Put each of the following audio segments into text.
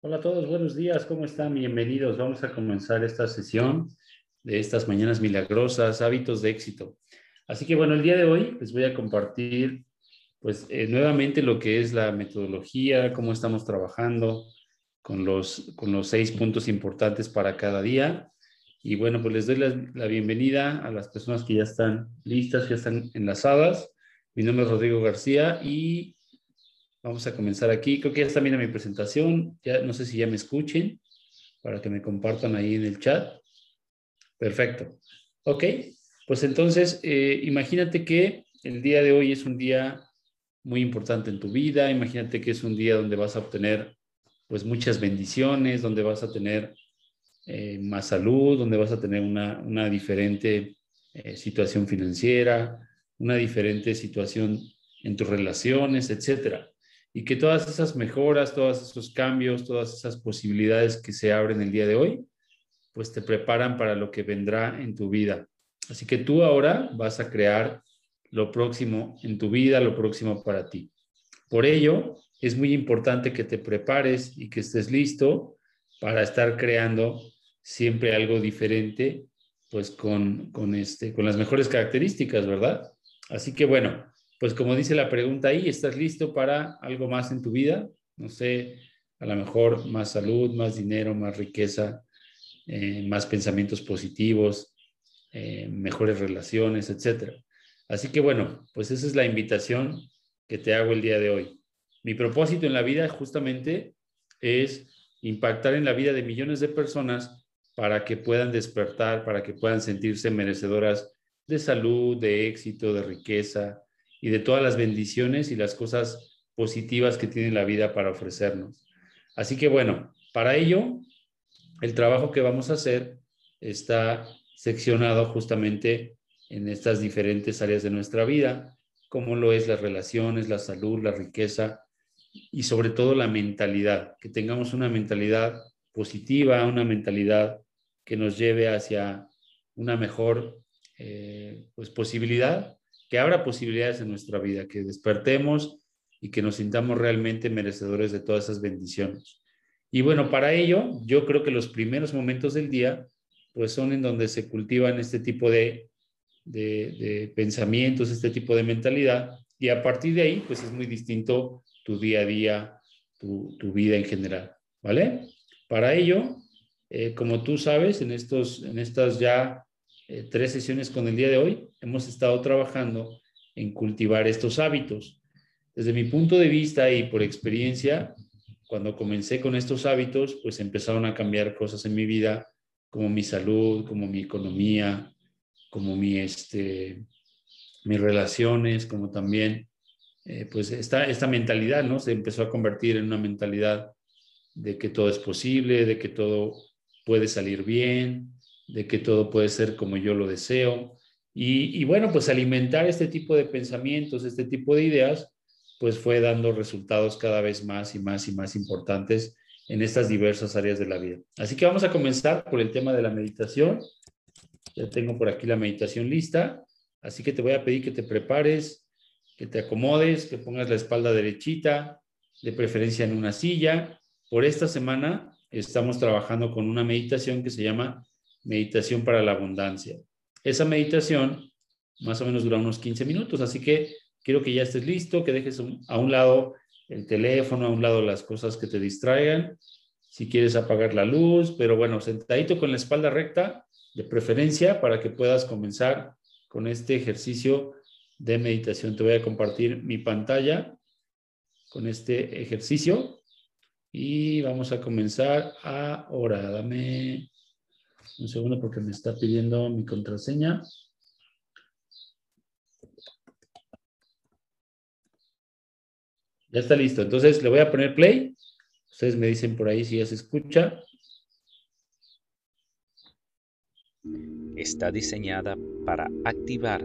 Hola a todos, buenos días, ¿cómo están? Bienvenidos. Vamos a comenzar esta sesión de estas mañanas milagrosas, hábitos de éxito. Así que bueno, el día de hoy les voy a compartir pues eh, nuevamente lo que es la metodología, cómo estamos trabajando con los, con los seis puntos importantes para cada día. Y bueno, pues les doy la, bienvenida a las personas que ya están listas, que ya están enlazadas. Mi nombre es Rodrigo García y Vamos a comenzar aquí. Creo que ya está bien mi presentación. Ya no sé si ya me escuchen para que me compartan ahí en el chat. Perfecto. Ok, pues entonces eh, imagínate que el día de hoy es un día muy importante en tu vida. Imagínate que es un día donde vas a obtener pues muchas bendiciones, donde vas a tener eh, más salud, donde vas a tener una, una diferente eh, situación financiera, una diferente situación en tus relaciones, etcétera y que todas esas mejoras, todos esos cambios, todas esas posibilidades que se abren el día de hoy, pues te preparan para lo que vendrá en tu vida. Así que tú ahora vas a crear lo próximo en tu vida, lo próximo para ti. Por ello, es muy importante que te prepares y que estés listo para estar creando siempre algo diferente, pues con, con, este, con las mejores características, ¿verdad? Así que bueno, pues como dice la pregunta ahí, ¿estás listo para algo más en tu vida? No sé, a lo mejor más salud, más dinero, más riqueza, eh, más pensamientos positivos, eh, mejores relaciones, etc. Así que bueno, pues esa es la invitación que te hago el día de hoy. Mi propósito en la vida justamente es impactar en la vida de millones de personas para que puedan despertar, para que puedan sentirse merecedoras de salud, de éxito, de riqueza, y de todas las bendiciones y las cosas positivas que tiene la vida para ofrecernos. Así que bueno, para ello, el trabajo que vamos a hacer está seccionado justamente en estas diferentes áreas de nuestra vida, como lo es las relaciones, la salud, la riqueza y sobre todo la mentalidad, que tengamos una mentalidad positiva, una mentalidad que nos lleve hacia una mejor eh, pues, posibilidad que abra posibilidades en nuestra vida, que despertemos y que nos sintamos realmente merecedores de todas esas bendiciones. Y bueno, para ello, yo creo que los primeros momentos del día, pues son en donde se cultivan este tipo de, de, pensamientos, este tipo de mentalidad, y a partir de ahí, pues es muy distinto tu día a día, tu, tu vida en general, ¿vale? Para ello, eh, como tú sabes, en, estos, en estas ya eh, tres sesiones con el día de hoy, hemos estado trabajando en cultivar estos hábitos. Desde mi punto de vista y por experiencia, cuando comencé con estos hábitos, pues empezaron a cambiar cosas en mi vida, como mi salud, como mi economía, como mi, este, mis relaciones, como también, eh, pues esta, esta mentalidad, ¿no? Se empezó a convertir en una mentalidad de que todo es posible, de que todo puede salir bien, de que todo puede ser como yo lo deseo. Y, bueno, pues alimentar este tipo de pensamientos, este tipo de ideas, pues fue dando resultados cada vez más y más y más importantes en estas diversas áreas de la vida. Así que vamos a comenzar por el tema de la meditación. Ya tengo por aquí la meditación lista, así que te voy a pedir que te prepares, que te acomodes, que pongas la espalda derechita, de preferencia en una silla. Por esta semana estamos trabajando con una meditación que se llama meditación para la abundancia. Esa meditación más o menos dura unos 15 minutos, así que quiero que ya estés listo, que dejes a un lado el teléfono, a un lado las cosas que te distraigan, si quieres apagar la luz, pero bueno, sentadito con la espalda recta, de preferencia, para que puedas comenzar con este ejercicio de meditación. Te voy a compartir mi pantalla con este ejercicio y vamos a comenzar ahora. Dame un segundo porque me está pidiendo mi contraseña. Ya está listo. Entonces le voy a poner play. Ustedes me dicen por ahí si ya se escucha. Está diseñada para activar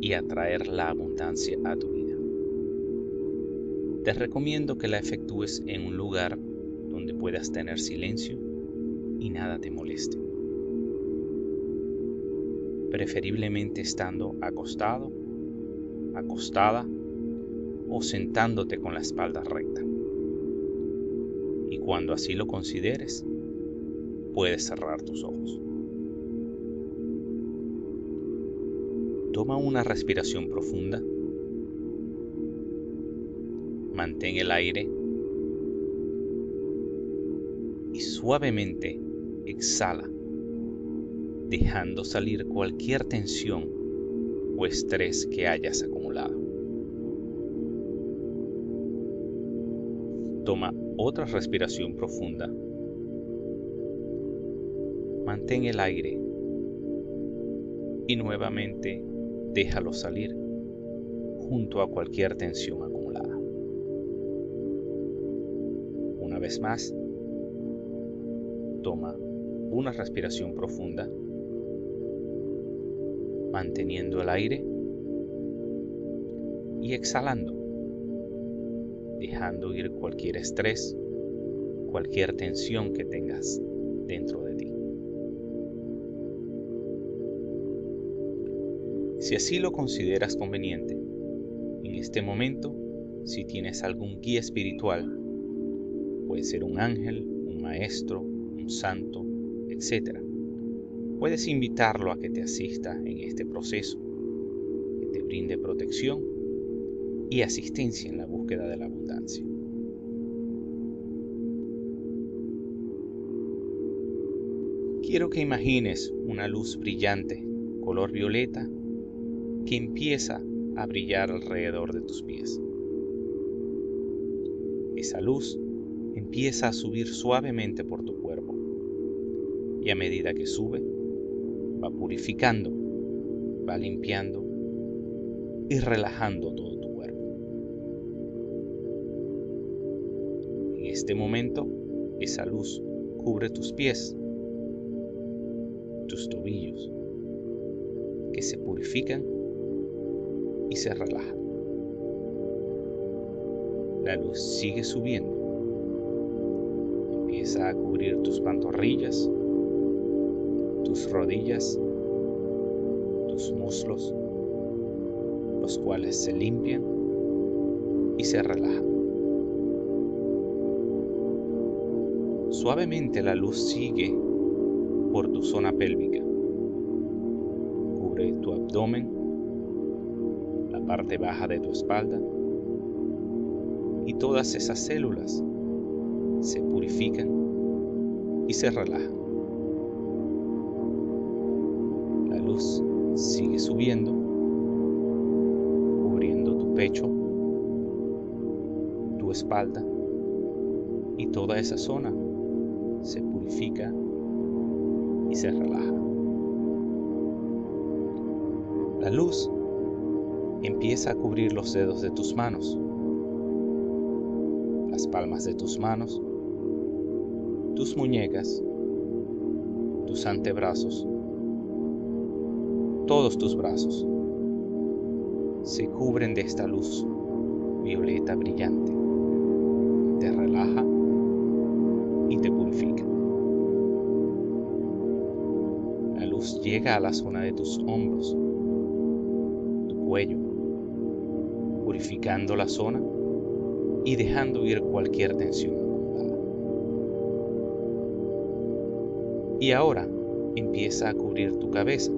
y atraer la abundancia a tu vida. Te recomiendo que la efectúes en un lugar donde puedas tener silencio y nada te moleste preferiblemente estando acostado, acostada o sentándote con la espalda recta. Y cuando así lo consideres, puedes cerrar tus ojos. Toma una respiración profunda. Mantén el aire y suavemente exhala, dejando salir cualquier tensión o estrés que hayas acumulado. Toma otra respiración profunda. Mantén el aire y nuevamente déjalo salir junto a cualquier tensión acumulada. Una vez más, toma una respiración profunda, manteniendo el aire y exhalando, dejando ir cualquier estrés, cualquier tensión que tengas dentro de ti. Si así lo consideras conveniente, en este momento, si tienes algún guía espiritual, puede ser un ángel, un maestro, un santo, etc., puedes invitarlo a que te asista en este proceso, que te brinde protección y asistencia en la búsqueda de la abundancia. Quiero que imagines una luz brillante, color violeta, que empieza a brillar alrededor de tus pies. Esa luz empieza a subir suavemente por tu cuerpo y a medida que sube, va purificando, va limpiando y relajando todo tu cuerpo. En este momento, esa luz cubre tus pies, tus tobillos, que se purifican y se relaja. La luz sigue subiendo. Empieza a cubrir tus pantorrillas, tus rodillas, tus muslos, los cuales se limpian y se relajan. Suavemente la luz sigue por tu zona pélvica. Cubre tu abdomen parte baja de tu espalda y todas esas células se purifican y se relajan. Luz sigue subiendo, cubriendo tu pecho, tu espalda y toda esa zona se purifica y se relaja. La luz empieza a cubrir los dedos de tus manos, las palmas de tus manos, tus muñecas, tus antebrazos, todos tus brazos se cubren de esta luz violeta brillante. Te relaja y te purifica. La luz llega a la zona de tus hombros, tu cuello, purificando la zona y dejando ir cualquier tensión acumulada. Y ahora empieza a cubrir tu cabeza,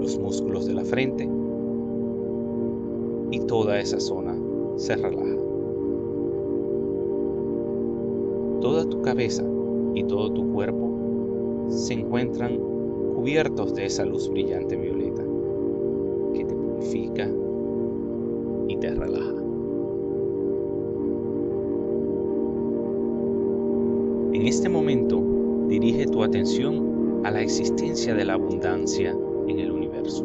los músculos de la frente. Y toda esa zona se relaja. Toda tu cabeza y todo tu cuerpo se encuentran cubiertos de esa luz brillante violeta de la abundancia en el universo.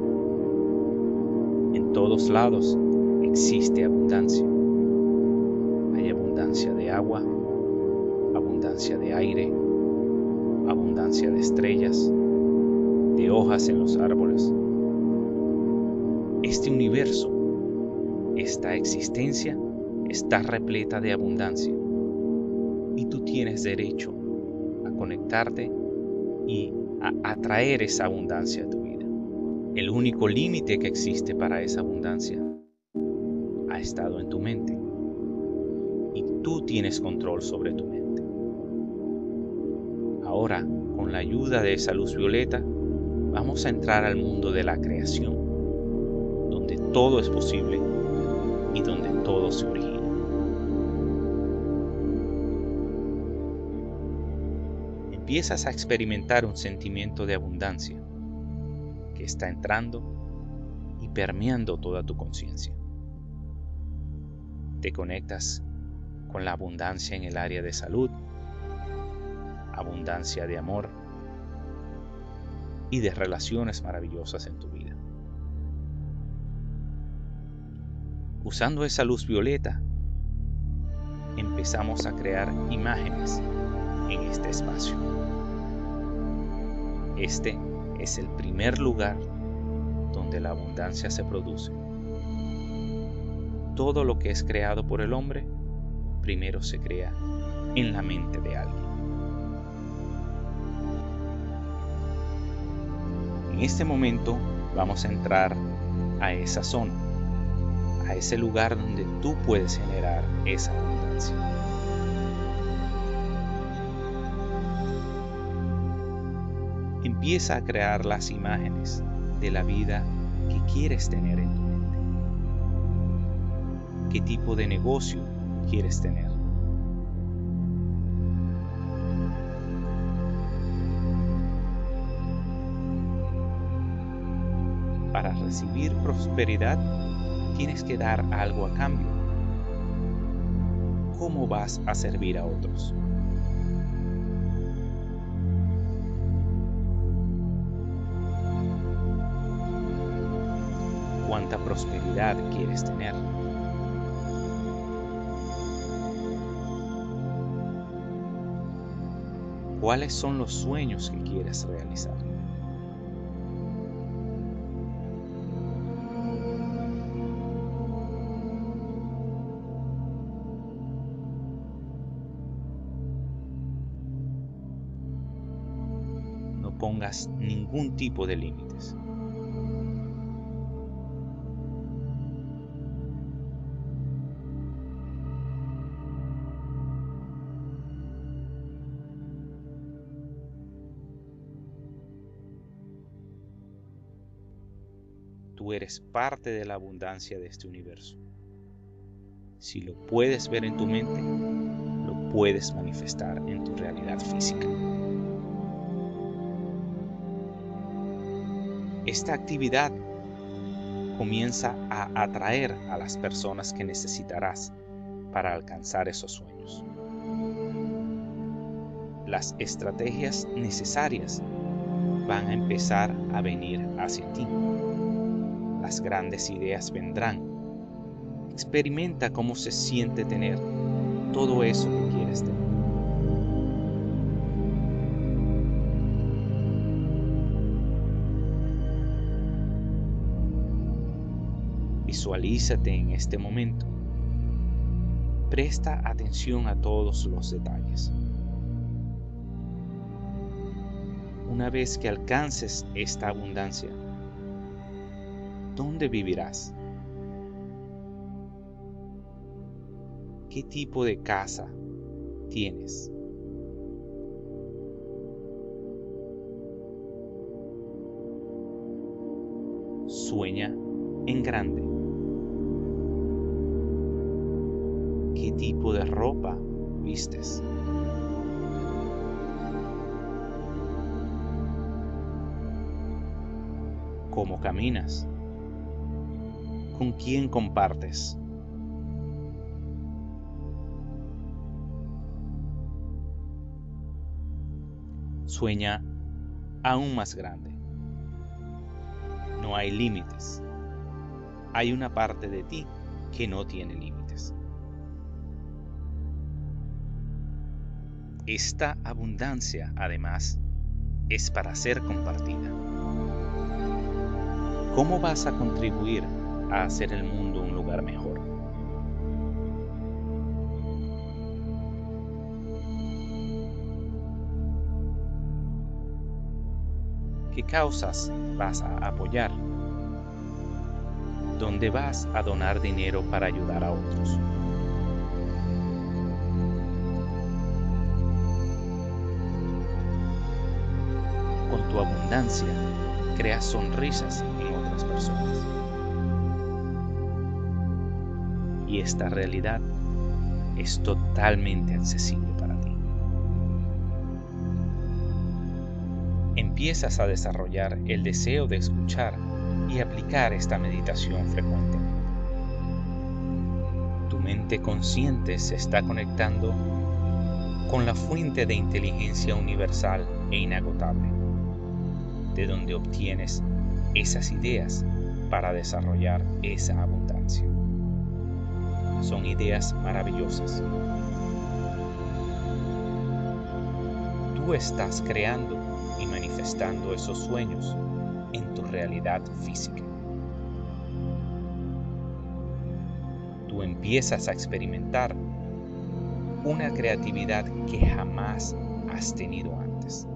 En todos lados existe abundancia. Hay abundancia de agua, abundancia de aire, abundancia de estrellas, de hojas en los árboles, este universo, esta existencia está repleta de abundancia y tú tienes derecho a conectarte y atraer esa abundancia a tu vida. El único límite que existe para esa abundancia ha estado en tu mente. tú tienes control sobre tu mente. Ahora, con la ayuda de esa luz violeta, vamos a entrar al mundo de la creación, donde todo es posible y donde todo se origina. Empiezas a experimentar un sentimiento de abundancia que está entrando y permeando toda tu conciencia. Te conectas con la abundancia en el área de salud, abundancia de amor y de relaciones maravillosas en tu vida. Usando esa luz violeta, empezamos a crear imágenes en este espacio. Este es el primer lugar donde la abundancia se produce. Todo lo que es creado por el hombre primero se crea en la mente de alguien. En este momento vamos a entrar a esa zona, a ese lugar donde tú puedes generar esa abundancia. Empieza a crear las imágenes de la vida que quieres tener en tu mente. ¿Qué tipo de negocio quieres tener? Para recibir prosperidad tienes que dar algo a cambio. ¿Cómo vas a servir a otros? Prosperidad quieres tener. ¿Cuáles son los sueños que quieres realizar? No pongas ningún tipo de límites. Eres parte de la abundancia de este universo. Si lo puedes ver en tu mente, lo puedes manifestar en tu realidad física. Esta actividad comienza a atraer a las personas que necesitarás para alcanzar esos sueños. Las estrategias necesarias van a empezar a venir hacia ti las grandes ideas vendrán. Experimenta cómo se siente tener todo eso que quieres tener. Visualízate en este momento. Presta atención a todos los detalles. Una vez que alcances esta abundancia, ¿Dónde vivirás? ¿Qué tipo de casa tienes? Sueña en grande. ¿Qué tipo de ropa vistes? ¿Cómo caminas? Con quién compartes. Sueña aún más grande. No hay límites. Hay una parte de ti que no tiene límites. Esta abundancia, además, es para ser compartida. ¿Cómo vas a contribuir a hacer el mundo un lugar mejor. ¿Qué causas vas a apoyar? ¿Dónde vas a donar dinero para ayudar a otros? Con tu abundancia, creas sonrisas en otras personas. Y esta realidad es totalmente accesible para ti. Empiezas a desarrollar el deseo de escuchar y aplicar esta meditación frecuentemente. Tu mente consciente se está conectando con la fuente de inteligencia universal e inagotable, de donde obtienes esas ideas para desarrollar esa abundancia. Son ideas maravillosas. Tú estás creando y manifestando esos sueños en tu realidad física. Tú empiezas a experimentar una creatividad que jamás has tenido antes.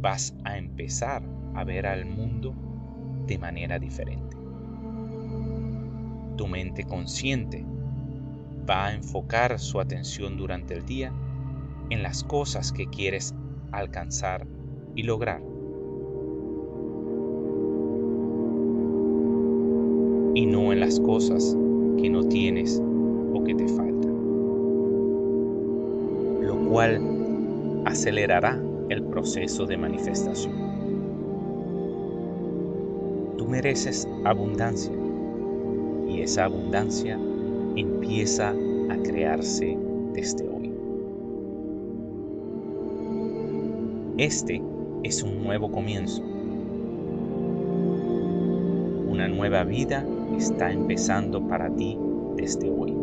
Vas a empezar a ver al mundo de manera diferente. Tu mente consciente va a enfocar su atención durante el día en las cosas que quieres alcanzar y lograr. Y no en las cosas que no tienes o que te faltan. Lo cual acelerará el proceso de manifestación. Mereces abundancia y esa abundancia empieza a crearse desde hoy. Este es un nuevo comienzo. Una nueva vida está empezando para ti desde hoy.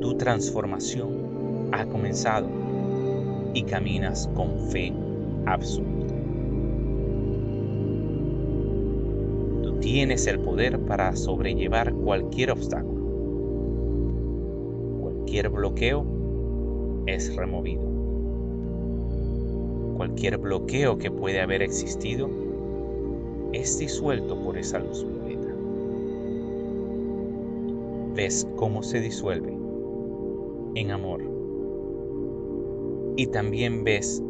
Tu transformación ha comenzado y caminas con fe absoluta. Tienes el poder para sobrellevar cualquier obstáculo. Cualquier bloqueo es removido. Cualquier bloqueo que puede haber existido es disuelto por esa luz ves cómo se disuelve en amor. Y también ves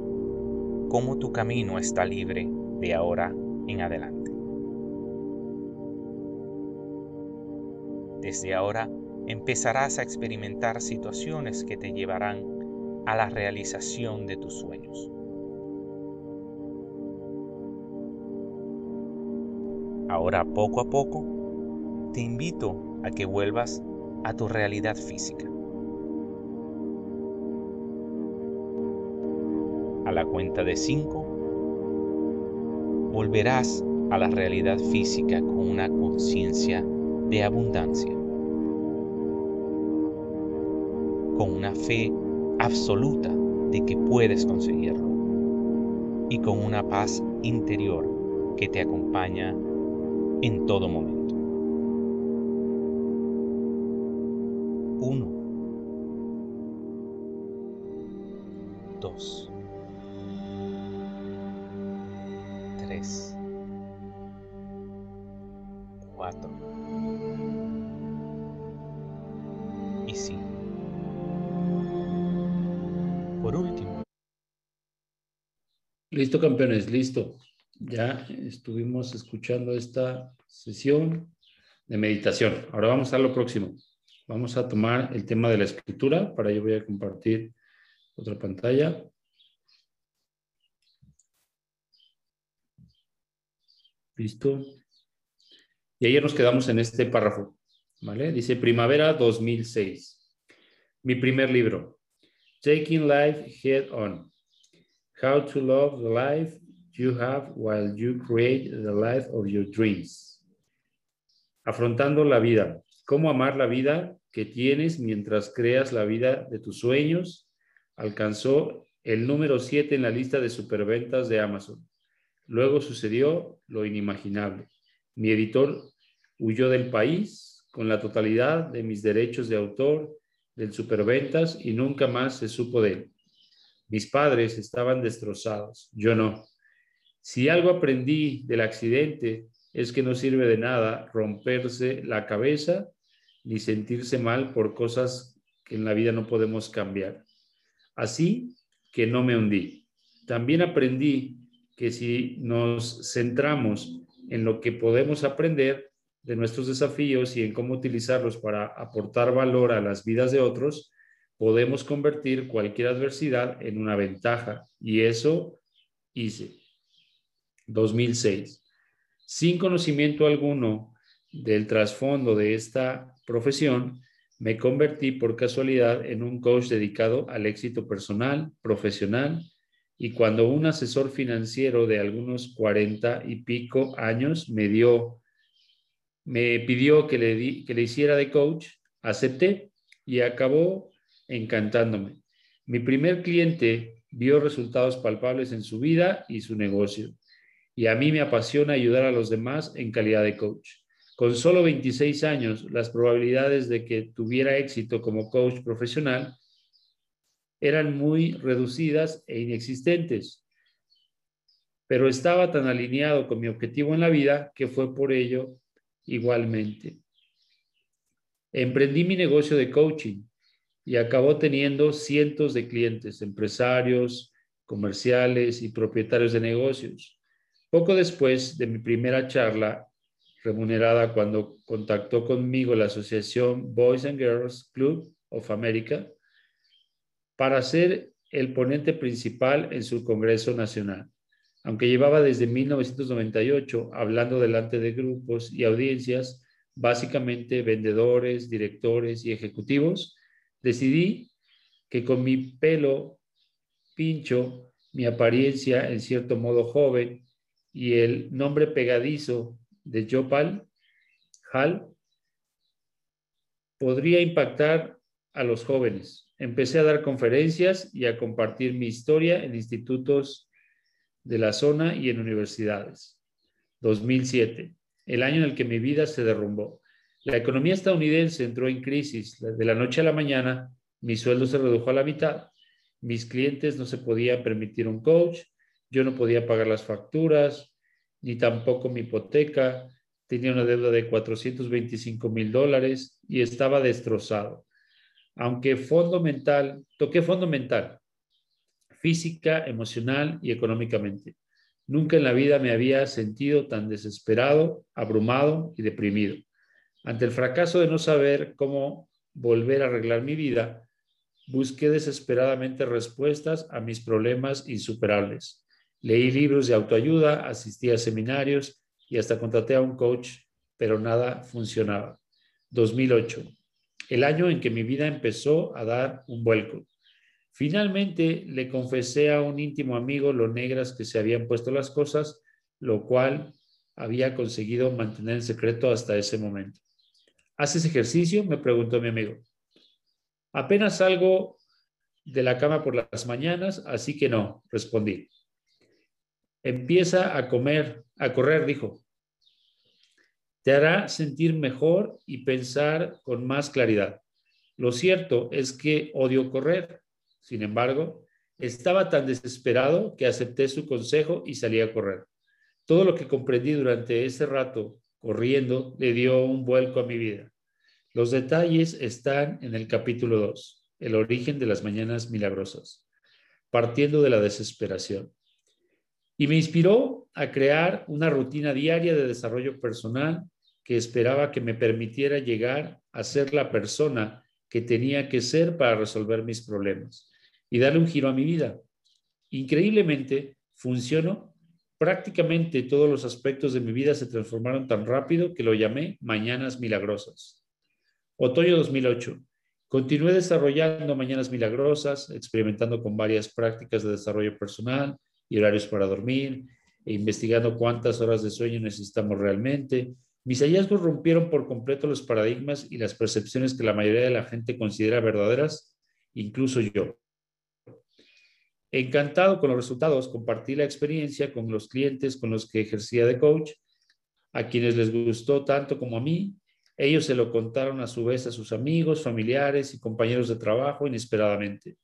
cómo tu camino está libre de ahora en adelante. Desde ahora empezarás a experimentar situaciones que te llevarán a la realización de tus sueños. Ahora poco a poco te invito a que vuelvas a tu realidad física. A la cuenta de cinco, volverás a la realidad física con una conciencia de abundancia, con una fe absoluta de que puedes conseguirlo y con una paz interior que te acompaña en todo momento. Listo, campeones, listo. Ya estuvimos escuchando esta sesión de meditación. Ahora vamos a lo próximo. Vamos a tomar el tema de la escritura. Para ello voy a compartir otra pantalla. Listo. Y ayer nos quedamos en este párrafo. ¿Vale? Dice Primavera 2006. Mi primer libro. Taking Life Head On. How to Love the Life You Have While You Create the Life of Your Dreams. Afrontando la vida cómo amar la vida que tienes mientras creas la vida de tus sueños, alcanzó el número 7 en la lista de superventas de Amazon. Luego sucedió lo inimaginable. Mi editor huyó del país con la totalidad de mis derechos de autor del superventas y nunca más se supo de él. Mis padres estaban destrozados, yo no. Si algo aprendí del accidente es que no sirve de nada romperse la cabeza ni sentirse mal por cosas que en la vida no podemos cambiar. así que no me hundí. También aprendí que si nos centramos en lo que podemos aprender de nuestros desafíos y en cómo utilizarlos para aportar valor a las vidas de otros, podemos convertir cualquier adversidad en una ventaja. Y eso hice. 2006. Sin conocimiento alguno del trasfondo de esta profesión, me convertí por casualidad en un coach dedicado al éxito personal, profesional, y cuando un asesor financiero de algunos cuarenta y pico años me dio, me pidió que le, que le hiciera de coach, acepté y acabó encantándome. Mi primer cliente vio resultados palpables en su vida y su negocio, y a mí me apasiona ayudar a los demás en calidad de coach. Con solo 26 años, las probabilidades de que tuviera éxito como coach profesional eran muy reducidas e inexistentes, pero estaba tan alineado con mi objetivo en la vida que fue por ello igualmente. Emprendí mi negocio de coaching y acabó teniendo cientos de clientes, empresarios, comerciales y propietarios de negocios. Poco después de mi primera charla remunerada cuando contactó conmigo la asociación Boys and Girls Club of America para ser el ponente principal en su Congreso Nacional. Aunque llevaba desde 1998 hablando delante de grupos y audiencias, básicamente vendedores, directores y ejecutivos, decidí que con mi pelo pincho, mi apariencia en cierto modo joven y el nombre pegadizo de Jopal, Hal, podría impactar a los jóvenes. Empecé a dar conferencias y a compartir mi historia en institutos de la zona y en universidades. 2007, el año en el que mi vida se derrumbó. La economía estadounidense entró en crisis. De la noche a la mañana, mi sueldo se redujo a la mitad. Mis clientes no se podían permitir un coach. Yo no podía pagar las facturas ni tampoco mi hipoteca. Tenía una deuda de 425 mil dólares y estaba destrozado. Aunque fondo mental, toqué fondo mental, física, emocional y económicamente. Nunca en la vida me había sentido tan desesperado, abrumado y deprimido. Ante el fracaso de no saber cómo volver a arreglar mi vida, busqué desesperadamente respuestas a mis problemas insuperables. Leí libros de autoayuda, asistí a seminarios y hasta contraté a un coach, pero nada funcionaba. 2008, el año en que mi vida empezó a dar un vuelco. Finalmente le confesé a un íntimo amigo lo negras que se habían puesto las cosas, lo cual había conseguido mantener en secreto hasta ese momento. ¿Haces ejercicio? Me preguntó mi amigo. Apenas salgo de la cama por las mañanas, así que no, respondí. Empieza a comer, a correr, dijo. Te hará sentir mejor y pensar con más claridad. Lo cierto es que odio correr. Sin embargo, estaba tan desesperado que acepté su consejo y salí a correr. Todo lo que comprendí durante ese rato corriendo le dio un vuelco a mi vida. Los detalles están en el capítulo 2, el origen de las mañanas milagrosas, partiendo de la desesperación y me inspiró a crear una rutina diaria de desarrollo personal que esperaba que me permitiera llegar a ser la persona que tenía que ser para resolver mis problemas y darle un giro a mi vida. Increíblemente, funcionó. Prácticamente todos los aspectos de mi vida se transformaron tan rápido que lo llamé Mañanas Milagrosas. Otoño 2008. Continué desarrollando Mañanas Milagrosas, experimentando con varias prácticas de desarrollo personal, y horarios para dormir, e investigando cuántas horas de sueño necesitamos realmente. Mis hallazgos rompieron por completo los paradigmas y las percepciones que la mayoría de la gente considera verdaderas, incluso yo. Encantado con los resultados, compartí la experiencia con los clientes con los que ejercía de coach, a quienes les gustó tanto como a mí. Ellos se lo contaron a su vez a sus amigos, familiares y compañeros de trabajo inesperadamente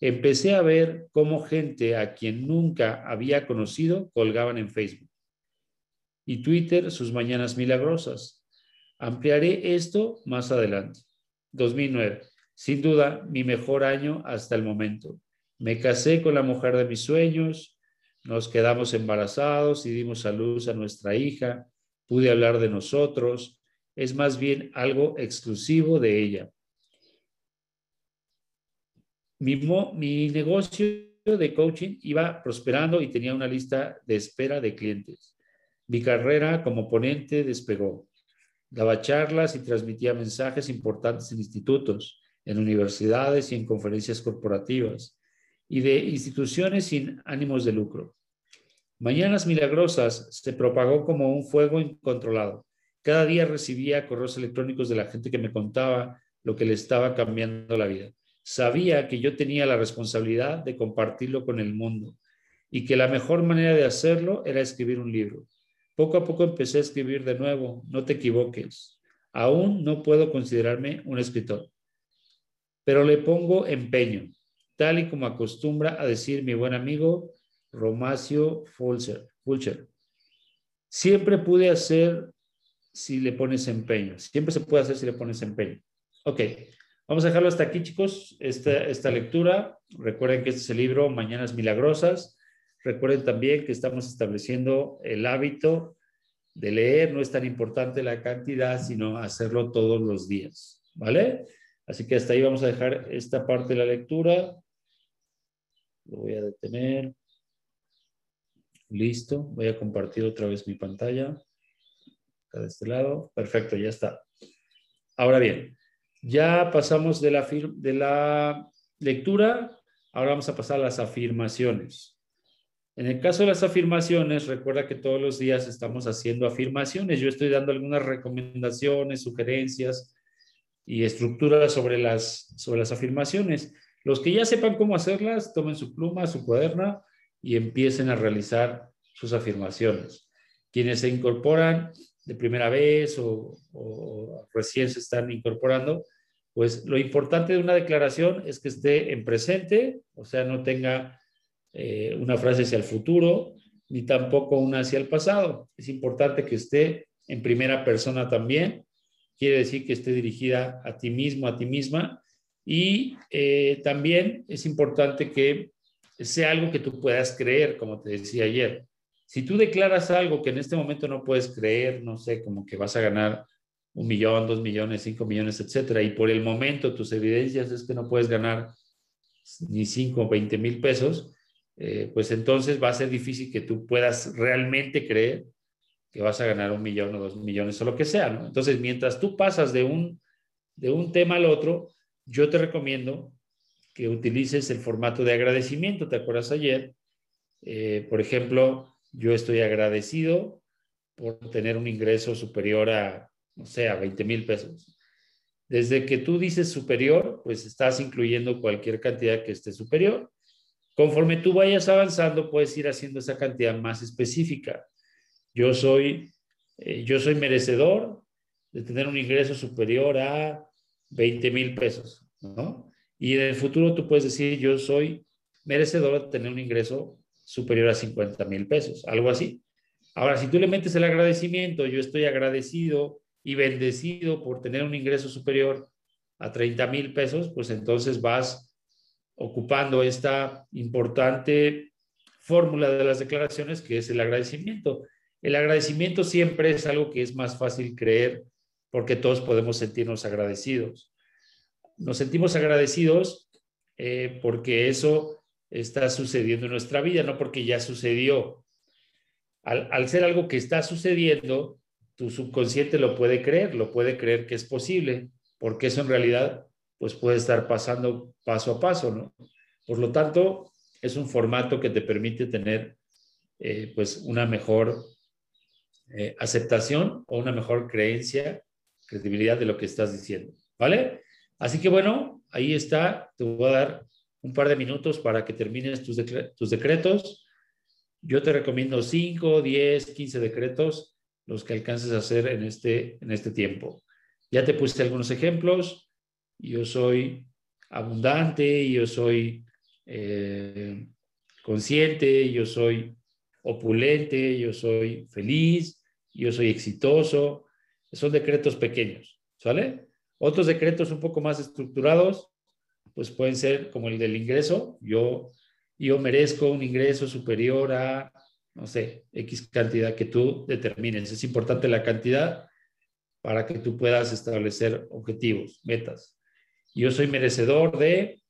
empecé a ver cómo gente a quien nunca había conocido colgaban en Facebook y Twitter sus mañanas milagrosas. Ampliaré esto más adelante. 2009, sin duda mi mejor año hasta el momento. Me casé con la mujer de mis sueños, nos quedamos embarazados y dimos a luz a nuestra hija, pude hablar de nosotros, es más bien algo exclusivo de ella. Mi, negocio de coaching iba prosperando y tenía una lista de espera de clientes. Mi carrera como ponente despegó. Daba charlas y transmitía mensajes importantes en institutos, en universidades y en conferencias corporativas y de instituciones sin ánimos de lucro. Mañanas Milagrosas se propagó como un fuego incontrolado. Cada día recibía correos electrónicos de la gente que me contaba lo que le estaba cambiando la vida. Sabía que yo tenía la responsabilidad de compartirlo con el mundo y que la mejor manera de hacerlo era escribir un libro. Poco a poco empecé a escribir de nuevo, no te equivoques. Aún no puedo considerarme un escritor, pero le pongo empeño, tal y como acostumbra a decir mi buen amigo Romacio Fulcher. Siempre pude hacer si le pones empeño. Siempre se puede hacer si le pones empeño. Ok, vamos a dejarlo hasta aquí, chicos, esta, esta lectura. Recuerden que este es el libro Mañanas Milagrosas. Recuerden también que estamos estableciendo el hábito de leer. No es tan importante la cantidad, sino hacerlo todos los días. ¿Vale? Así que hasta ahí vamos a dejar esta parte de la lectura. Lo voy a detener. Listo. Voy a compartir otra vez mi pantalla de este lado. Perfecto, ya está. Ahora bien, ya pasamos de la, de la lectura, ahora vamos a pasar a las afirmaciones. En el caso de las afirmaciones, recuerda que todos los días estamos haciendo afirmaciones. Yo estoy dando algunas recomendaciones, sugerencias y estructuras sobre las, sobre las afirmaciones. Los que ya sepan cómo hacerlas, tomen su pluma, su cuaderna y empiecen a realizar sus afirmaciones. Quienes se incorporan de primera vez o, recién se están incorporando, pues lo importante de una declaración es que esté en presente, o sea, no tenga eh, una frase hacia el futuro, ni tampoco una hacia el pasado. Es importante que esté en primera persona también, quiere decir que esté dirigida a ti mismo, a ti misma, y eh, también es importante que sea algo que tú puedas creer, como te decía ayer. Si tú declaras algo que en este momento no puedes creer, no sé, como que vas a ganar un millón, dos millones, cinco millones, etcétera, y por el momento tus evidencias es que no puedes ganar ni cinco o veinte mil pesos, eh, pues entonces va a ser difícil que tú puedas realmente creer que vas a ganar un millón o dos millones o lo que sea. Entonces, mientras tú pasas de un, de un tema al otro, yo te recomiendo que utilices el formato de agradecimiento. ¿Te acuerdas ayer? Eh, por ejemplo, yo estoy agradecido por tener un ingreso superior a, no sé, a 20 mil pesos. Desde que tú dices superior, pues estás incluyendo cualquier cantidad que esté superior. Conforme tú vayas avanzando, puedes ir haciendo esa cantidad más específica. Yo soy, eh, yo soy merecedor de tener un ingreso superior a 20 mil pesos, ¿no? Y en el futuro tú puedes decir, yo soy merecedor de tener un ingreso superior a 50 mil pesos, algo así. Ahora, si tú le metes el agradecimiento, yo estoy agradecido y bendecido por tener un ingreso superior a 30 mil pesos, pues entonces vas ocupando esta importante fórmula de las declaraciones que es el agradecimiento. El agradecimiento siempre es algo que es más fácil creer porque todos podemos sentirnos agradecidos. Nos sentimos agradecidos eh, porque eso está sucediendo en nuestra vida, no porque ya sucedió. Al, ser algo que está sucediendo, tu subconsciente lo puede creer, lo puede creer que es posible, porque eso en realidad pues puede estar pasando paso a paso, ¿no? Por lo tanto, es un formato que te permite tener eh, pues una mejor eh, aceptación o una mejor creencia, credibilidad de lo que estás diciendo, ¿vale? Así que bueno, ahí está, te voy a dar un par de minutos para que termines tus, tus decretos. Yo te recomiendo 5, 10, 15 decretos, los que alcances a hacer en este, en este tiempo. Ya te puse algunos ejemplos. Yo soy abundante, yo soy eh, consciente, yo soy opulente, yo soy feliz, yo soy exitoso. Son decretos pequeños, ¿sale? Otros decretos un poco más estructurados pues pueden ser como el del ingreso. Yo, yo merezco un ingreso superior a, no sé, X cantidad que tú determines. Es importante la cantidad para que tú puedas establecer objetivos, metas. Yo soy merecedor de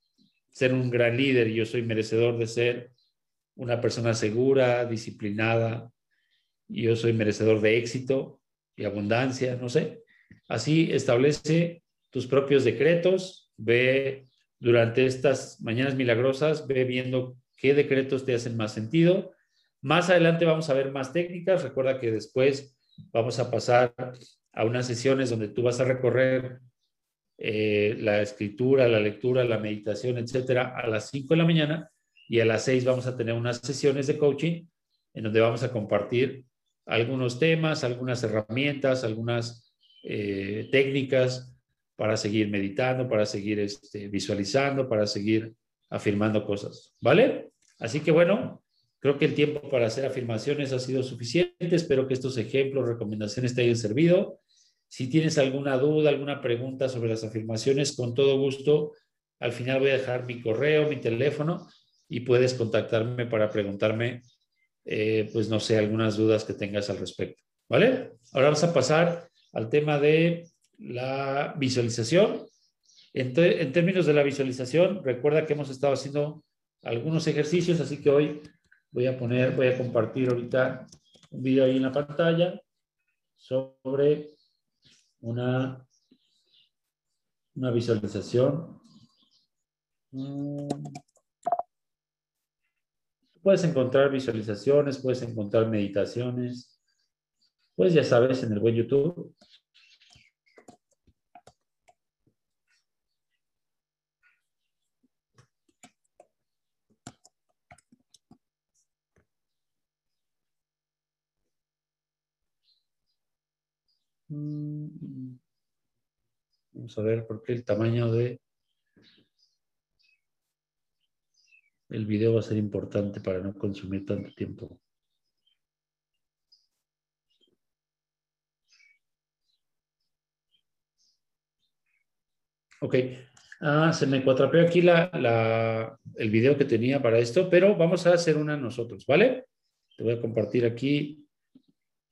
ser un gran líder, yo soy merecedor de ser una persona segura, disciplinada, yo soy merecedor de éxito y abundancia, no sé. Así establece tus propios decretos, ve durante estas mañanas milagrosas, ve viendo qué decretos te hacen más sentido. Más adelante vamos a ver más técnicas. Recuerda que después vamos a pasar a unas sesiones donde tú vas a recorrer eh, la escritura, la lectura, la meditación, etcétera, a las 5 de la mañana y a las 6 vamos a tener unas sesiones de coaching en donde vamos a compartir algunos temas, algunas herramientas, algunas eh, técnicas para seguir meditando, para seguir este, visualizando, para seguir afirmando cosas, ¿vale? Así que bueno, creo que el tiempo para hacer afirmaciones ha sido suficiente. Espero que estos ejemplos, recomendaciones te hayan servido. Si tienes alguna duda, alguna pregunta sobre las afirmaciones, con todo gusto, al final voy a dejar mi correo, mi teléfono y puedes contactarme para preguntarme, eh, pues no sé, algunas dudas que tengas al respecto. ¿Vale? Ahora vamos a pasar al tema de la visualización. En, en, términos de la visualización, recuerda que hemos estado haciendo algunos ejercicios, así que hoy voy a poner, voy a compartir ahorita un video ahí en la pantalla sobre una, una visualización. Mm. Puedes encontrar visualizaciones, puedes encontrar meditaciones, pues ya sabes, en el buen YouTube. Mm. Vamos a ver por qué el tamaño de el video va a ser importante para no consumir tanto tiempo. Ok, ah, se me cuatrapeó aquí la, el video que tenía para esto, pero vamos a hacer una nosotros, ¿vale? Te voy a compartir aquí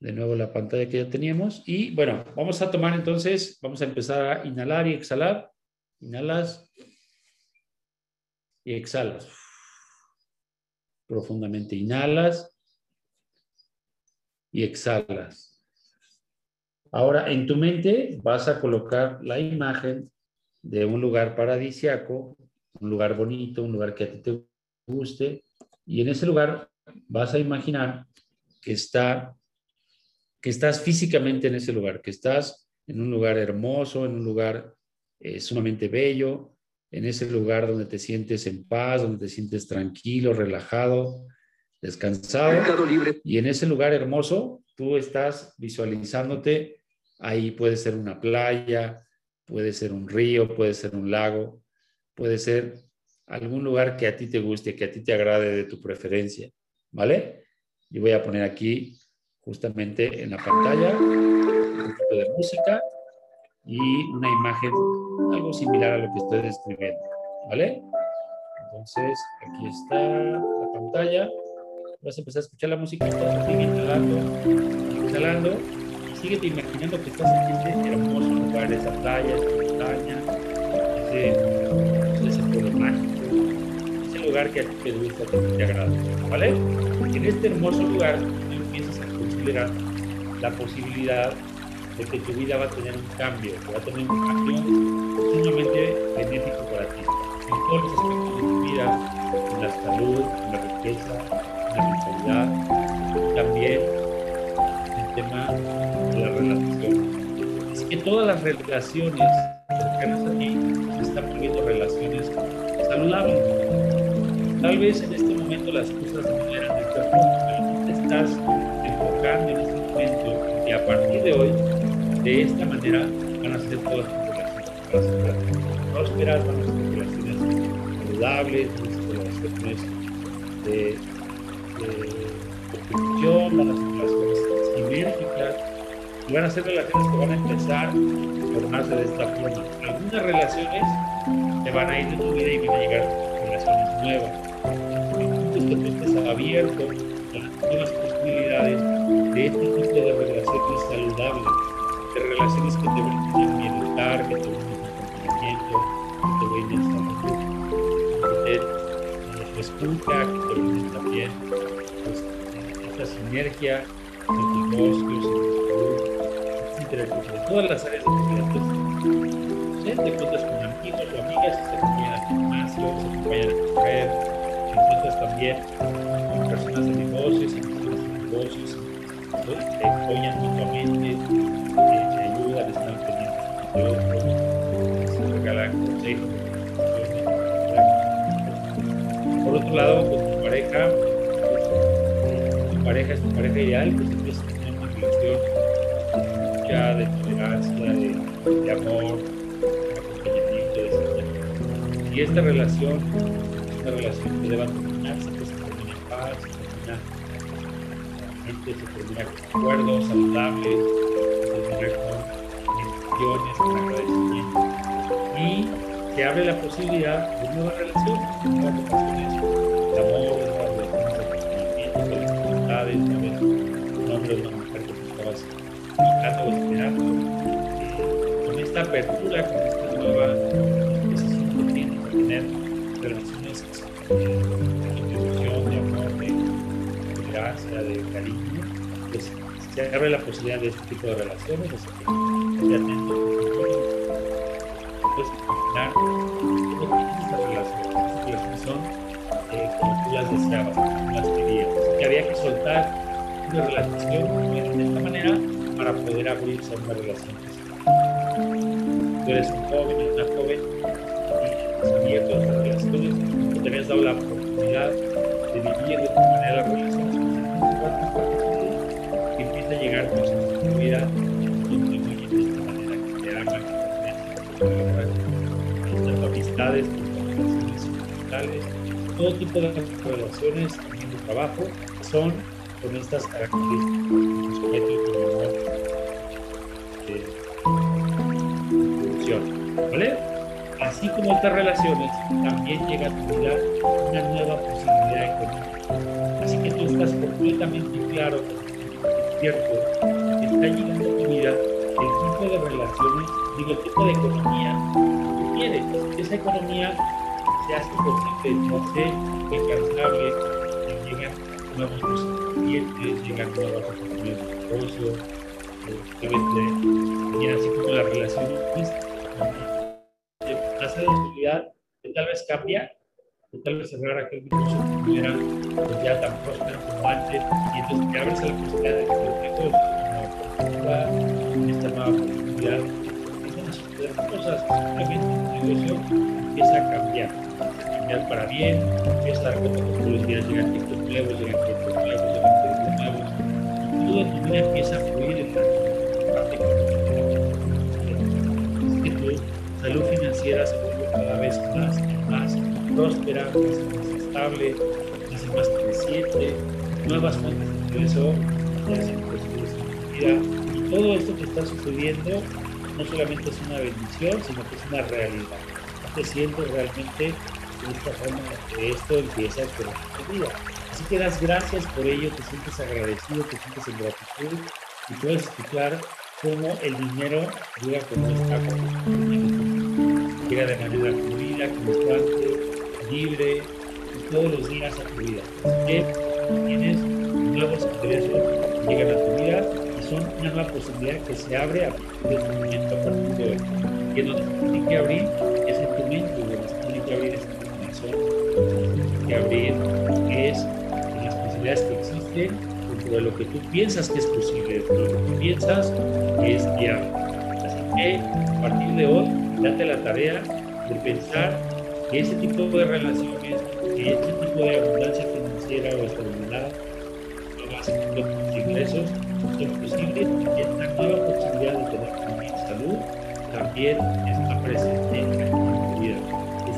de nuevo la pantalla que ya teníamos. Y bueno, vamos a tomar entonces, vamos a empezar a inhalar y exhalar. Inhalas y exhalas profundamente. Inhalas y exhalas. Ahora en tu mente vas a colocar la imagen de un lugar paradisiaco, un lugar bonito, un lugar que a ti te guste, y en ese lugar vas a imaginar que está que estás físicamente en ese lugar, que estás en un lugar hermoso, en un lugar eh, sumamente bello, en ese lugar donde te sientes en paz, donde te sientes tranquilo, relajado, descansado. Y en ese lugar hermoso, tú estás visualizándote, ahí puede ser una playa, puede ser un río, puede ser un lago, puede ser algún lugar que a ti te guste, que a ti te agrade de tu preferencia, ¿vale? Yo voy a poner aquí justamente en la pantalla un poquito de música y una imagen algo similar a lo que estoy describiendo, ¿vale? Entonces, aquí está la pantalla. Vas a empezar a escuchar la música, sigue inhalando, inhalando. Síguete imaginando que estás en este hermoso lugar, esa playa, esa montaña, ese, ese pueblo mágico, ese lugar que a ti te gusta, que te agrada, ¿vale? Y en este hermoso lugar, tú empiezas a considerar la posibilidad de que tu vida va a tener un cambio, que va a tener un cambio sumamente benéfico para ti, en todos los aspectos de tu vida, en la salud, en la riqueza, en la mentalidad, también el tema de la relación. Es que todas las relaciones cercanas a ti se están volviendo relaciones saludables. Tal vez en este momento las cosas no eran de acuerdo, pero tú te estás enfocando en este momento y a partir de hoy de esta manera van a ser todas tus relaciones, prósperas, van a ser relaciones saludables, relaciones de, de, van a ser relaciones sinérgicas, Y van a ser relaciones que van a empezar a formarse de esta forma. Algunas relaciones te van a ir de tu vida y van a llegar relaciones nuevas. Entonces que tú estés abierto a las posibilidades de este tipo de relaciones saludables, de relaciones que te brinden bienestar, que te brinden acompañamiento, que te brinden salud, que te escucha, que te brinden también pues, esta sinergia en negocios, en salud, en todas las áreas de tu vida. Pues, te encuentras con amigos o amigas que se acompañan al gimnasio, se acompañan a correr, te encuentras también con personas de negocios, personas de negocios, te apoyan mutuamente, te ayudan, están pendientes otros, se regalan consejos. Por otro lado, con tu pareja, tu pareja es tu pareja ideal, pues empiezas a tener una relación ya de tolerancia, de, de amor, de acompañamiento, sentimiento. Y esta relación es una relación que deba terminarse, que se termina en paz, se termina se termina con acuerdos saludables, agradecimiento y se abre la posibilidad de nuevas relaciones, nuevas relaciones de amor, nuevas relaciones de de dificultades, de ver un hombre o una mujer que tú estabas buscando o esperando, eh, con esta apertura, con esta nueva disposición que tienes de tener relaciones eh, de ilusión, de amor, de gracia, de cariño, pues se abre la posibilidad de este tipo de relaciones, atento, puedes imaginar cómo tienes estas relaciones. Estas relaciones son eh, como tú las deseabas, como las querías. Que había que soltar una relación de esta manera para poder abrirse a una relación Tú eres un joven, una joven, y has abierto a relaciones, no te habías dado la oportunidad de vivir de esta manera relaciones que empieza a llegar a tu vida todo tipo de relaciones en tu trabajo son con estas características, con respeto y de producción, ¿vale? Así como estas relaciones, también llega a tu vida una nueva posibilidad económica. Así que tú estás completamente claro, cierto, que está llegando a tu vida el tipo de relaciones, digo, el tipo de economía que quieres. Esa economía se hace posible, se incansable, que llegan nuevos clientes, llegan nuevas oportunidades de negocio, eh, también así como la relación hace la posibilidad de tal vez cambiar o tal vez cerrar aquel negocio que era pues, ya tan próspero como antes, y entonces te abres a la posibilidad de que negocios, una oportunidad, esta nueva a suceder cosas, simplemente el negocio empieza a cambiar, a cambiar para bien, empieza a dar cuenta que los días llegan clientes nuevos, llegan clientes nuevos, llegan clientes nuevos, y toda tu vida empieza a fluir en la que tu salud financiera se vuelve cada vez más y más próspera, más, estable, más, más creciente, nuevas fuentes de ingreso, posibles en tu vida. Y todo esto que está sucediendo no solamente es una bendición, sino que es una realidad. Te sientes realmente de esta forma que esto empieza crear tu vida. Así que das gracias por ello, te sientes agradecido, te sientes en gratitud y puedes escuchar cómo el dinero llega con nuestra llega de manera fluida, constante, libre y todos los días a tu vida. Así que tienes nuevos ingresos que llegan a tu vida y son una nueva posibilidad que se abre a partir de momento, a partir de hoy. Donde se tiene que abrir abrir es las posibilidades que existen dentro de lo que tú piensas que es posible, dentro de lo que tú piensas que es viable. Así que a partir de hoy, date la tarea de pensar que ese tipo de relaciones, que ese tipo de abundancia financiera o fuentes de ingresos, son posibles y esta nueva posibilidad de tener también salud también está presente en.